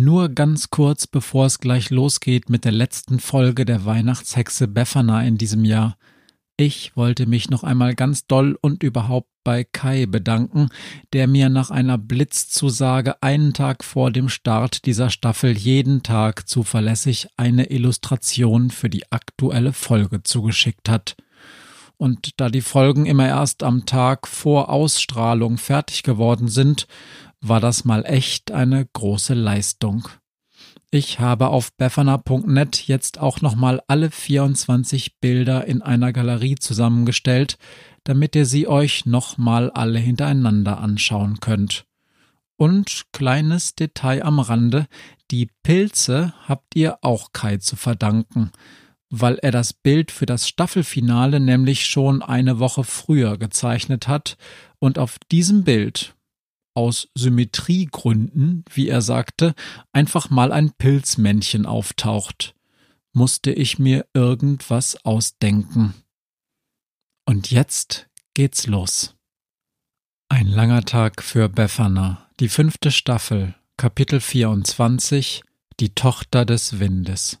Nur ganz kurz, bevor es gleich losgeht mit der letzten Folge der Weihnachtshexe Befana in diesem Jahr. Ich wollte mich noch einmal ganz doll und überhaupt bei Kai bedanken, der mir nach einer Blitzzusage einen Tag vor dem Start dieser Staffel jeden Tag zuverlässig eine Illustration für die aktuelle Folge zugeschickt hat. Und da die Folgen immer erst am Tag vor Ausstrahlung fertig geworden sind, war das mal echt eine große Leistung. Ich habe auf befana.net jetzt auch nochmal alle 24 Bilder in einer Galerie zusammengestellt, damit ihr sie euch nochmal alle hintereinander anschauen könnt. Und kleines Detail am Rande, die Pilze habt ihr auch Kai zu verdanken, weil er das Bild für das Staffelfinale nämlich schon eine Woche früher gezeichnet hat und auf diesem Bild aus Symmetriegründen, wie er sagte, einfach mal ein Pilzmännchen auftaucht, musste ich mir irgendwas ausdenken. Und jetzt geht's los. Ein langer Tag für Befana, die fünfte Staffel, Kapitel 24, die Tochter des Windes.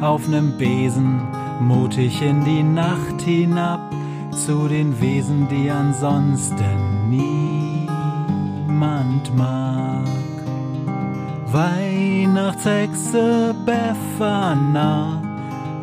auf nem Besen mutig in die Nacht hinab zu den Wesen, die ansonsten niemand mag. Weihnachtshexe Befana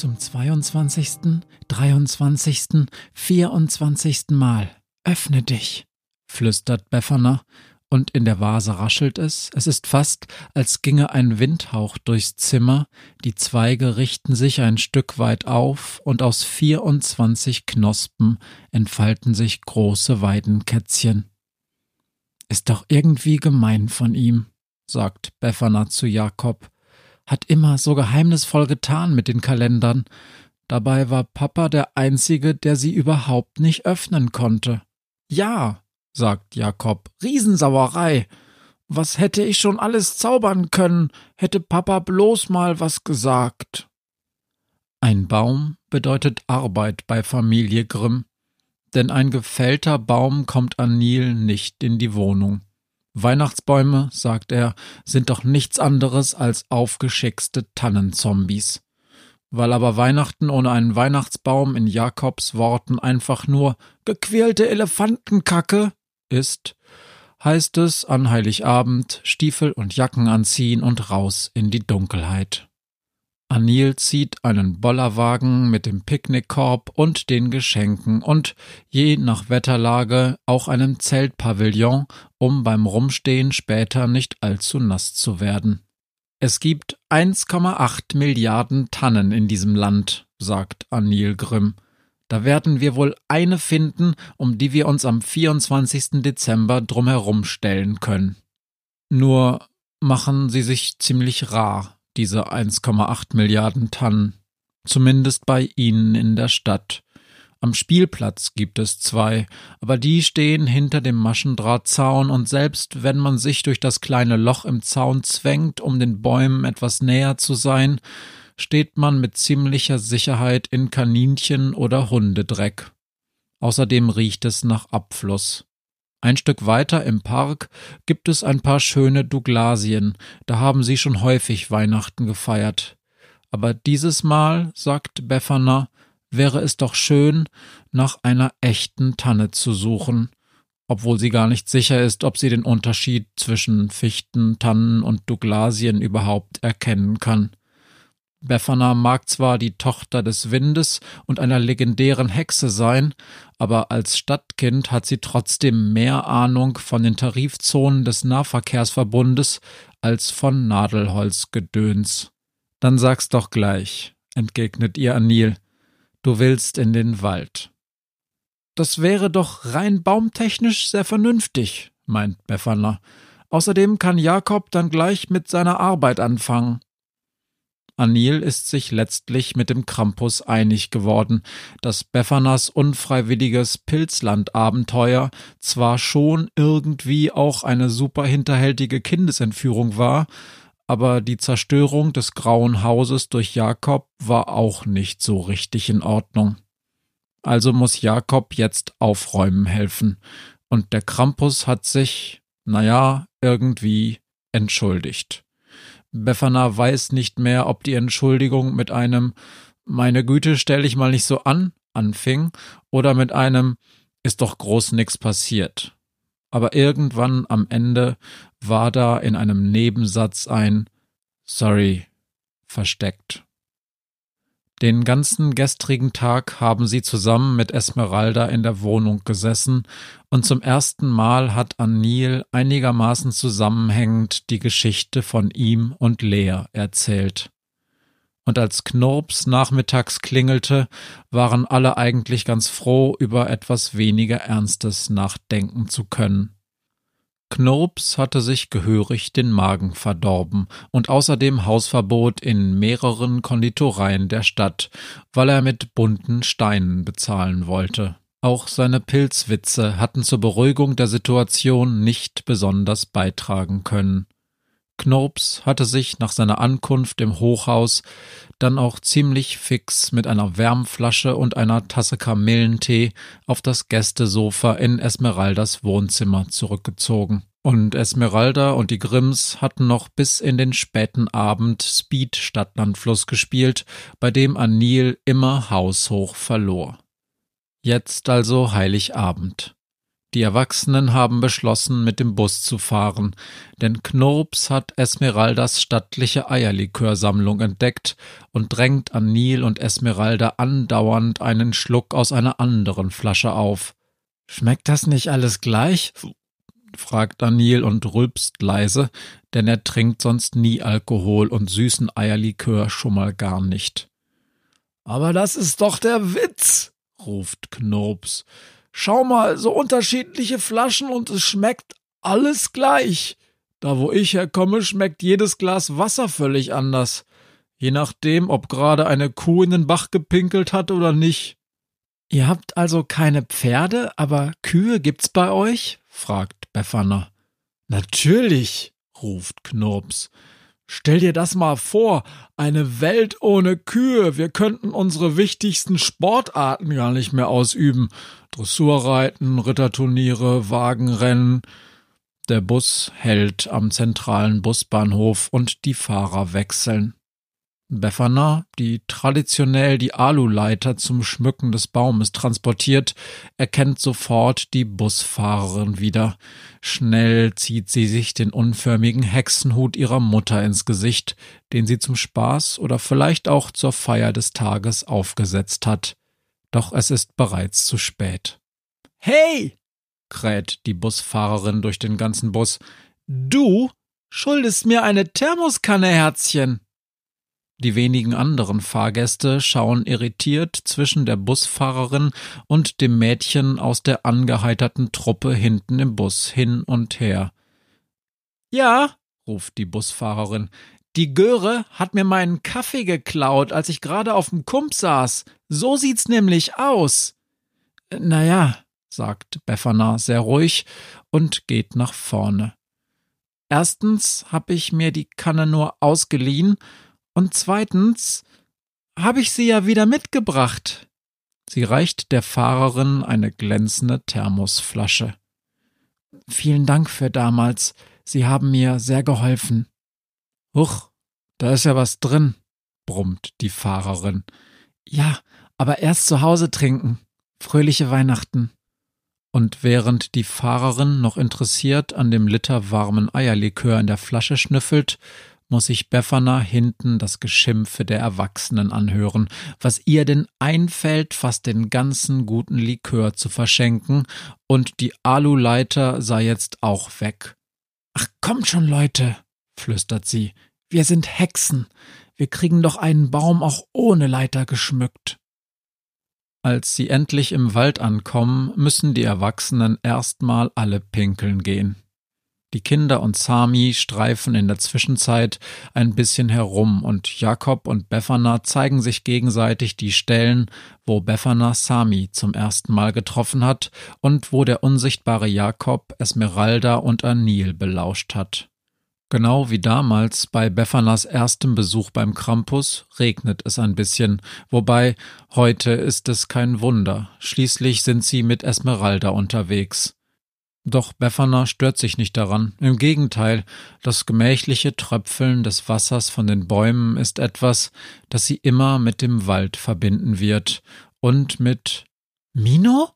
Zum 22., 23., 24. Mal. Öffne dich, flüstert Befana, und in der Vase raschelt es, es ist fast, als ginge ein Windhauch durchs Zimmer, die Zweige richten sich ein Stück weit auf, und aus 24 Knospen entfalten sich große Weidenkätzchen. Ist doch irgendwie gemein von ihm, sagt Befana zu Jakob, hat immer so geheimnisvoll getan mit den Kalendern. Dabei war Papa der Einzige, der sie überhaupt nicht öffnen konnte. Ja, sagt Jakob, Riesensauerei. Was hätte ich schon alles zaubern können, hätte Papa bloß mal was gesagt. Ein Baum bedeutet Arbeit bei Familie Grimm, denn ein gefällter Baum kommt an Nil nicht in die Wohnung. Weihnachtsbäume, sagt er, sind doch nichts anderes als aufgeschickste Tannenzombies. Weil aber Weihnachten ohne einen Weihnachtsbaum in Jakobs Worten einfach nur gequälte Elefantenkacke ist, heißt es an Heiligabend Stiefel und Jacken anziehen und raus in die Dunkelheit. Anil zieht einen Bollerwagen mit dem Picknickkorb und den Geschenken und je nach Wetterlage auch einem Zeltpavillon, um beim Rumstehen später nicht allzu nass zu werden. Es gibt 1,8 Milliarden Tannen in diesem Land, sagt Anil Grimm. Da werden wir wohl eine finden, um die wir uns am 24. Dezember drumherum stellen können. Nur machen sie sich ziemlich rar, diese 1,8 Milliarden Tannen. Zumindest bei Ihnen in der Stadt. Am Spielplatz gibt es zwei, aber die stehen hinter dem Maschendrahtzaun und selbst wenn man sich durch das kleine Loch im Zaun zwängt, um den Bäumen etwas näher zu sein, steht man mit ziemlicher Sicherheit in Kaninchen- oder Hundedreck. Außerdem riecht es nach Abfluss. Ein Stück weiter im Park gibt es ein paar schöne Douglasien, da haben sie schon häufig Weihnachten gefeiert. Aber dieses Mal, sagt Befana, wäre es doch schön, nach einer echten Tanne zu suchen, obwohl sie gar nicht sicher ist, ob sie den Unterschied zwischen Fichten, Tannen und Douglasien überhaupt erkennen kann. Befana mag zwar die Tochter des Windes und einer legendären Hexe sein, aber als Stadtkind hat sie trotzdem mehr Ahnung von den Tarifzonen des Nahverkehrsverbundes als von Nadelholzgedöns. Dann sag's doch gleich, entgegnet ihr Anil. Du willst in den Wald. Das wäre doch rein baumtechnisch sehr vernünftig, meint Befana. Außerdem kann Jakob dann gleich mit seiner Arbeit anfangen. Anil ist sich letztlich mit dem Krampus einig geworden, dass Beffanas unfreiwilliges Pilzlandabenteuer zwar schon irgendwie auch eine super hinterhältige Kindesentführung war, aber die Zerstörung des Grauen Hauses durch Jakob war auch nicht so richtig in Ordnung. Also muss Jakob jetzt aufräumen helfen, und der Krampus hat sich, naja, irgendwie entschuldigt. Befana weiß nicht mehr, ob die Entschuldigung mit einem Meine Güte, stell dich mal nicht so an anfing oder mit einem Ist doch groß nix passiert. Aber irgendwann am Ende war da in einem Nebensatz ein Sorry versteckt. Den ganzen gestrigen Tag haben sie zusammen mit Esmeralda in der Wohnung gesessen, und zum ersten Mal hat Anil einigermaßen zusammenhängend die Geschichte von ihm und Lea erzählt. Und als Knurps nachmittags klingelte, waren alle eigentlich ganz froh, über etwas weniger Ernstes nachdenken zu können. Knurps hatte sich gehörig den Magen verdorben und außerdem Hausverbot in mehreren Konditoreien der Stadt, weil er mit bunten Steinen bezahlen wollte. Auch seine Pilzwitze hatten zur Beruhigung der Situation nicht besonders beitragen können. Knurps hatte sich nach seiner Ankunft im Hochhaus dann auch ziemlich fix mit einer Wärmflasche und einer Tasse Kamillentee auf das Gästesofa in Esmeraldas Wohnzimmer zurückgezogen. Und Esmeralda und die Grimms hatten noch bis in den späten Abend Speed Stadtlandfluss gespielt, bei dem Anil immer haushoch verlor. Jetzt also Heiligabend. Die Erwachsenen haben beschlossen, mit dem Bus zu fahren, denn Knurps hat Esmeraldas stattliche Eierlikörsammlung entdeckt und drängt an Nil und Esmeralda andauernd einen Schluck aus einer anderen Flasche auf. Schmeckt das nicht alles gleich? fragt Daniel und rülpst leise, denn er trinkt sonst nie Alkohol und süßen Eierlikör schon mal gar nicht. Aber das ist doch der Witz, ruft Knurps. Schau mal, so unterschiedliche Flaschen und es schmeckt alles gleich. Da wo ich herkomme, schmeckt jedes Glas Wasser völlig anders. Je nachdem, ob gerade eine Kuh in den Bach gepinkelt hat oder nicht. Ihr habt also keine Pferde, aber Kühe gibt's bei euch? fragt Befana. Natürlich, ruft Knurps. Stell dir das mal vor, eine Welt ohne Kühe. Wir könnten unsere wichtigsten Sportarten gar nicht mehr ausüben. Dressurreiten, Ritterturniere, Wagenrennen. Der Bus hält am zentralen Busbahnhof und die Fahrer wechseln. Befana, die traditionell die Aluleiter zum Schmücken des Baumes transportiert, erkennt sofort die Busfahrerin wieder. Schnell zieht sie sich den unförmigen Hexenhut ihrer Mutter ins Gesicht, den sie zum Spaß oder vielleicht auch zur Feier des Tages aufgesetzt hat. Doch es ist bereits zu spät. Hey! kräht die Busfahrerin durch den ganzen Bus. Du schuldest mir eine Thermoskanne, Herzchen. Die wenigen anderen Fahrgäste schauen irritiert zwischen der Busfahrerin und dem Mädchen aus der angeheiterten Truppe hinten im Bus hin und her. Ja, ruft die Busfahrerin, die Göre hat mir meinen Kaffee geklaut, als ich gerade auf dem Kump saß. So sieht's nämlich aus. Naja, sagt Befana sehr ruhig und geht nach vorne. Erstens hab ich mir die Kanne nur ausgeliehen und zweitens habe ich sie ja wieder mitgebracht. Sie reicht der Fahrerin eine glänzende Thermosflasche. Vielen Dank für damals. Sie haben mir sehr geholfen. Huch, da ist ja was drin, brummt die Fahrerin. Ja, aber erst zu Hause trinken. Fröhliche Weihnachten. Und während die Fahrerin noch interessiert an dem Liter warmen Eierlikör in der Flasche schnüffelt, muss sich Befana hinten das Geschimpfe der Erwachsenen anhören, was ihr denn einfällt, fast den ganzen guten Likör zu verschenken, und die Aluleiter sei jetzt auch weg. Ach, kommt schon, Leute, flüstert sie, wir sind Hexen, wir kriegen doch einen Baum auch ohne Leiter geschmückt. Als sie endlich im Wald ankommen, müssen die Erwachsenen erstmal alle pinkeln gehen. Die Kinder und Sami streifen in der Zwischenzeit ein bisschen herum und Jakob und Befana zeigen sich gegenseitig die Stellen, wo Befana Sami zum ersten Mal getroffen hat und wo der unsichtbare Jakob Esmeralda und Anil belauscht hat. Genau wie damals bei Befanas erstem Besuch beim Krampus regnet es ein bisschen, wobei heute ist es kein Wunder, schließlich sind sie mit Esmeralda unterwegs. Doch Befana stört sich nicht daran. Im Gegenteil, das gemächliche Tröpfeln des Wassers von den Bäumen ist etwas, das sie immer mit dem Wald verbinden wird und mit Mino?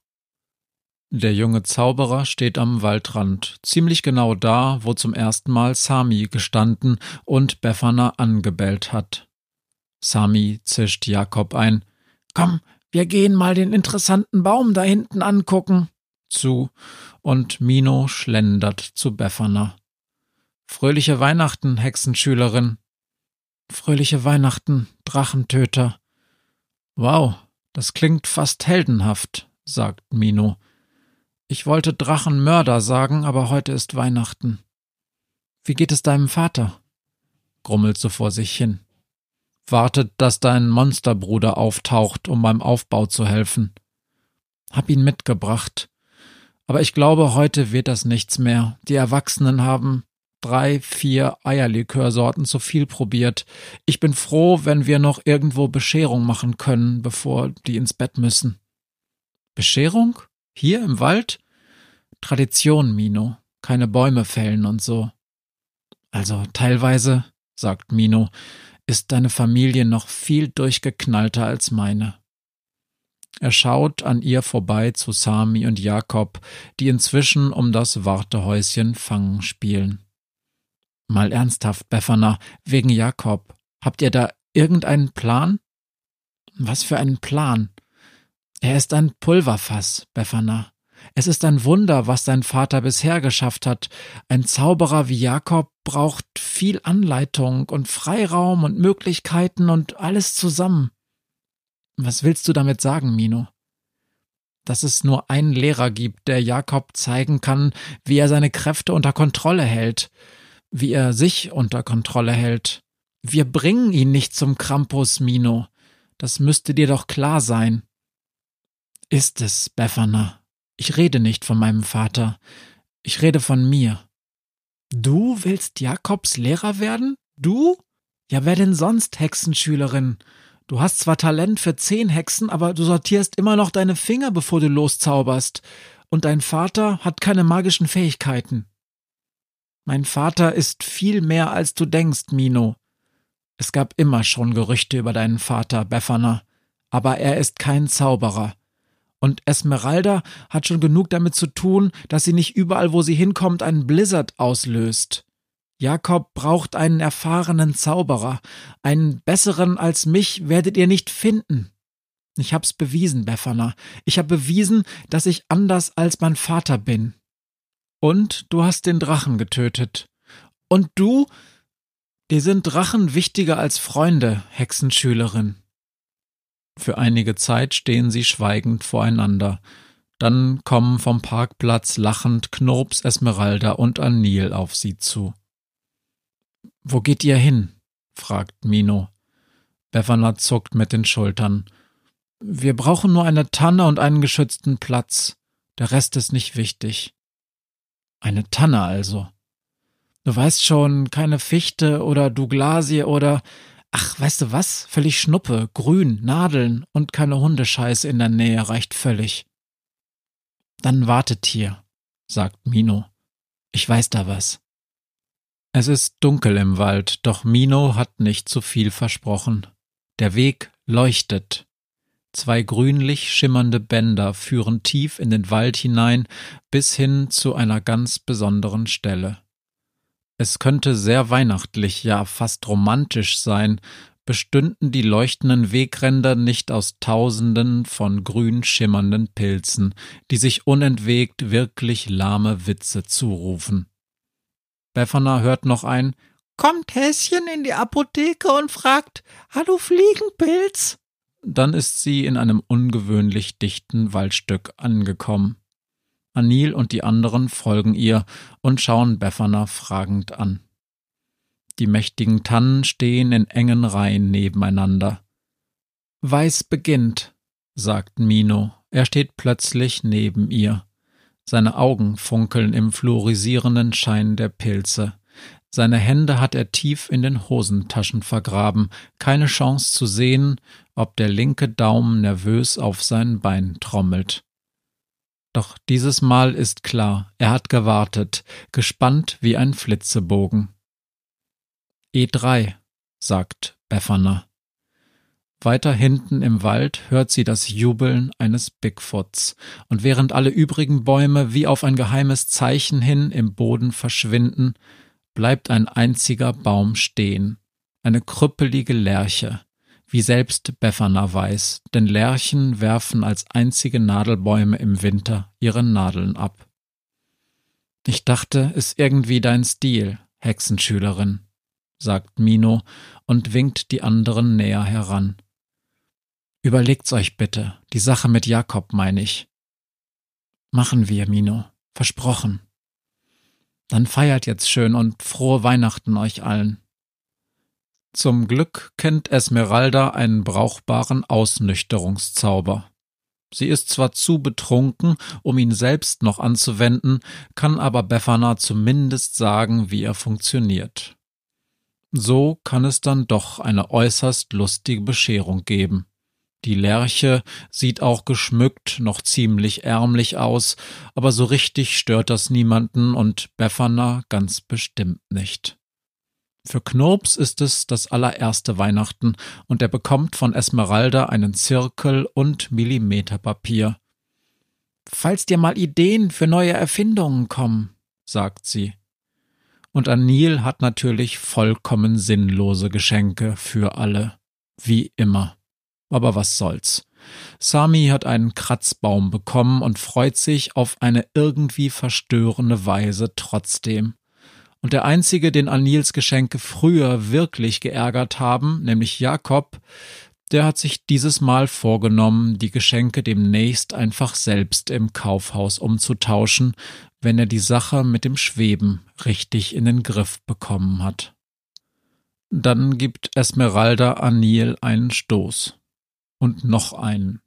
Der junge Zauberer steht am Waldrand, ziemlich genau da, wo zum ersten Mal Sami gestanden und Befana angebellt hat. Sami zischt Jakob ein. Komm, wir gehen mal den interessanten Baum da hinten angucken. Zu und Mino schlendert zu Befana. Fröhliche Weihnachten, Hexenschülerin. Fröhliche Weihnachten, Drachentöter. Wow, das klingt fast heldenhaft, sagt Mino. Ich wollte Drachenmörder sagen, aber heute ist Weihnachten. Wie geht es deinem Vater? grummelt so vor sich hin. Wartet, dass dein Monsterbruder auftaucht, um beim Aufbau zu helfen. Hab ihn mitgebracht. Aber ich glaube, heute wird das nichts mehr. Die Erwachsenen haben drei, vier Eierlikörsorten zu viel probiert. Ich bin froh, wenn wir noch irgendwo Bescherung machen können, bevor die ins Bett müssen. Bescherung? Hier im Wald? Tradition, Mino. Keine Bäume fällen und so. Also teilweise, sagt Mino, ist deine Familie noch viel durchgeknallter als meine. Er schaut an ihr vorbei zu Sami und Jakob, die inzwischen um das Wartehäuschen Fangen spielen. Mal ernsthaft, Befana, wegen Jakob. Habt ihr da irgendeinen Plan? Was für einen Plan? Er ist ein Pulverfass, Befana. Es ist ein Wunder, was dein Vater bisher geschafft hat. Ein Zauberer wie Jakob braucht viel Anleitung und Freiraum und Möglichkeiten und alles zusammen. Was willst du damit sagen, Mino? Dass es nur einen Lehrer gibt, der Jakob zeigen kann, wie er seine Kräfte unter Kontrolle hält, wie er sich unter Kontrolle hält. Wir bringen ihn nicht zum Krampus, Mino. Das müsste dir doch klar sein. Ist es, Befana. Ich rede nicht von meinem Vater. Ich rede von mir. Du willst Jakobs Lehrer werden? Du? Ja, wer denn sonst, Hexenschülerin? Du hast zwar Talent für zehn Hexen, aber du sortierst immer noch deine Finger, bevor du loszauberst. Und dein Vater hat keine magischen Fähigkeiten. Mein Vater ist viel mehr, als du denkst, Mino. Es gab immer schon Gerüchte über deinen Vater, Befana, aber er ist kein Zauberer. Und Esmeralda hat schon genug damit zu tun, dass sie nicht überall, wo sie hinkommt, einen Blizzard auslöst. Jakob braucht einen erfahrenen Zauberer. Einen besseren als mich werdet ihr nicht finden. Ich hab's bewiesen, Befana. Ich hab bewiesen, dass ich anders als mein Vater bin. Und du hast den Drachen getötet. Und du? Dir sind Drachen wichtiger als Freunde, Hexenschülerin. Für einige Zeit stehen sie schweigend voreinander. Dann kommen vom Parkplatz lachend Knurps, Esmeralda und Anil auf sie zu. Wo geht ihr hin? fragt Mino. Befana zuckt mit den Schultern. Wir brauchen nur eine Tanne und einen geschützten Platz. Der Rest ist nicht wichtig. Eine Tanne also. Du weißt schon, keine Fichte oder Douglasie oder Ach, weißt du was? Völlig Schnuppe, grün, Nadeln und keine Hundescheiße in der Nähe reicht völlig. Dann wartet hier, sagt Mino. Ich weiß da was. Es ist dunkel im Wald, doch Mino hat nicht zu viel versprochen. Der Weg leuchtet. Zwei grünlich schimmernde Bänder führen tief in den Wald hinein bis hin zu einer ganz besonderen Stelle. Es könnte sehr weihnachtlich, ja fast romantisch sein, bestünden die leuchtenden Wegränder nicht aus Tausenden von grün schimmernden Pilzen, die sich unentwegt wirklich lahme Witze zurufen. Befana hört noch ein Kommt Häschen in die Apotheke und fragt Hallo Fliegenpilz? Dann ist sie in einem ungewöhnlich dichten Waldstück angekommen. Anil und die anderen folgen ihr und schauen Befana fragend an. Die mächtigen Tannen stehen in engen Reihen nebeneinander. Weiß beginnt, sagt Mino. Er steht plötzlich neben ihr. Seine Augen funkeln im fluorisierenden Schein der Pilze. Seine Hände hat er tief in den Hosentaschen vergraben, keine Chance zu sehen, ob der linke Daumen nervös auf sein Bein trommelt. Doch dieses Mal ist klar, er hat gewartet, gespannt wie ein Flitzebogen. E3, sagt Befana. Weiter hinten im Wald hört sie das Jubeln eines Bigfoots, und während alle übrigen Bäume wie auf ein geheimes Zeichen hin im Boden verschwinden, bleibt ein einziger Baum stehen, eine krüppelige Lerche, wie selbst Befana weiß, denn Lerchen werfen als einzige Nadelbäume im Winter ihre Nadeln ab. Ich dachte, ist irgendwie dein Stil, Hexenschülerin, sagt Mino und winkt die anderen näher heran. Überlegt's euch bitte, die Sache mit Jakob meine ich. Machen wir, Mino, versprochen. Dann feiert jetzt schön und frohe Weihnachten euch allen. Zum Glück kennt Esmeralda einen brauchbaren Ausnüchterungszauber. Sie ist zwar zu betrunken, um ihn selbst noch anzuwenden, kann aber Befana zumindest sagen, wie er funktioniert. So kann es dann doch eine äußerst lustige Bescherung geben. Die Lerche sieht auch geschmückt noch ziemlich ärmlich aus, aber so richtig stört das niemanden und Befana ganz bestimmt nicht. Für Knurps ist es das allererste Weihnachten und er bekommt von Esmeralda einen Zirkel und Millimeterpapier. Falls dir mal Ideen für neue Erfindungen kommen, sagt sie. Und Anil hat natürlich vollkommen sinnlose Geschenke für alle. Wie immer aber was soll's. Sami hat einen Kratzbaum bekommen und freut sich auf eine irgendwie verstörende Weise trotzdem. Und der einzige, den Anils Geschenke früher wirklich geärgert haben, nämlich Jakob, der hat sich dieses Mal vorgenommen, die Geschenke demnächst einfach selbst im Kaufhaus umzutauschen, wenn er die Sache mit dem Schweben richtig in den Griff bekommen hat. Dann gibt Esmeralda Anil einen Stoß und noch einen.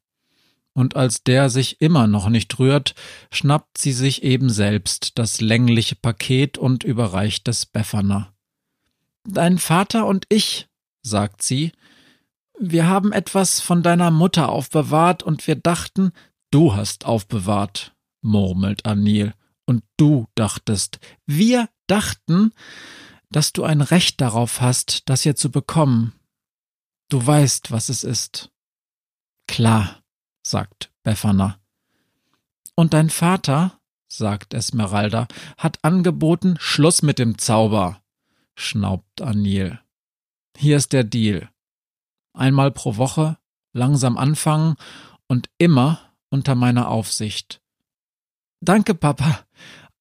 Und als der sich immer noch nicht rührt, schnappt sie sich eben selbst das längliche Paket und überreicht es Befana. Dein Vater und ich, sagt sie, wir haben etwas von deiner Mutter aufbewahrt und wir dachten, du hast aufbewahrt, murmelt Anil. Und du dachtest, wir dachten, dass du ein Recht darauf hast, das hier zu bekommen. Du weißt, was es ist. Klar, sagt Befana. Und dein Vater, sagt Esmeralda, hat angeboten, Schluss mit dem Zauber, schnaubt Anil. Hier ist der Deal. Einmal pro Woche, langsam anfangen und immer unter meiner Aufsicht. Danke, Papa.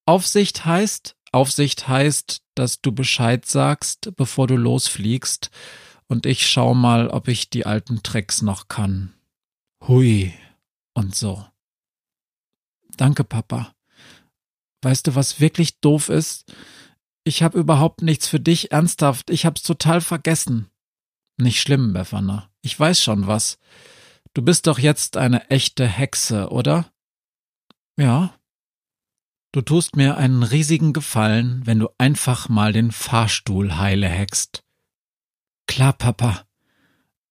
Aufsicht heißt, Aufsicht heißt, dass du Bescheid sagst, bevor du losfliegst, und ich schau mal, ob ich die alten Tricks noch kann. Hui und so. Danke, Papa. Weißt du, was wirklich doof ist? Ich habe überhaupt nichts für dich, ernsthaft. Ich hab's total vergessen. Nicht schlimm, Befana. Ich weiß schon was. Du bist doch jetzt eine echte Hexe, oder? Ja. Du tust mir einen riesigen Gefallen, wenn du einfach mal den Fahrstuhl heile hext. Klar, Papa.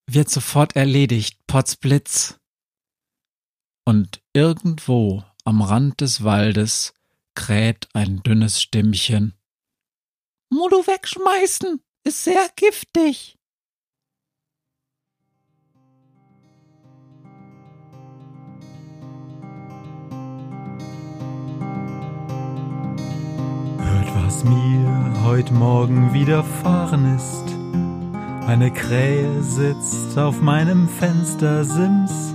Wird sofort erledigt, Potzblitz und irgendwo am Rand des Waldes kräht ein dünnes Stimmchen. Modu wegschmeißen, ist sehr giftig. Hört, was mir heute Morgen widerfahren ist. Eine Krähe sitzt auf meinem Fenstersims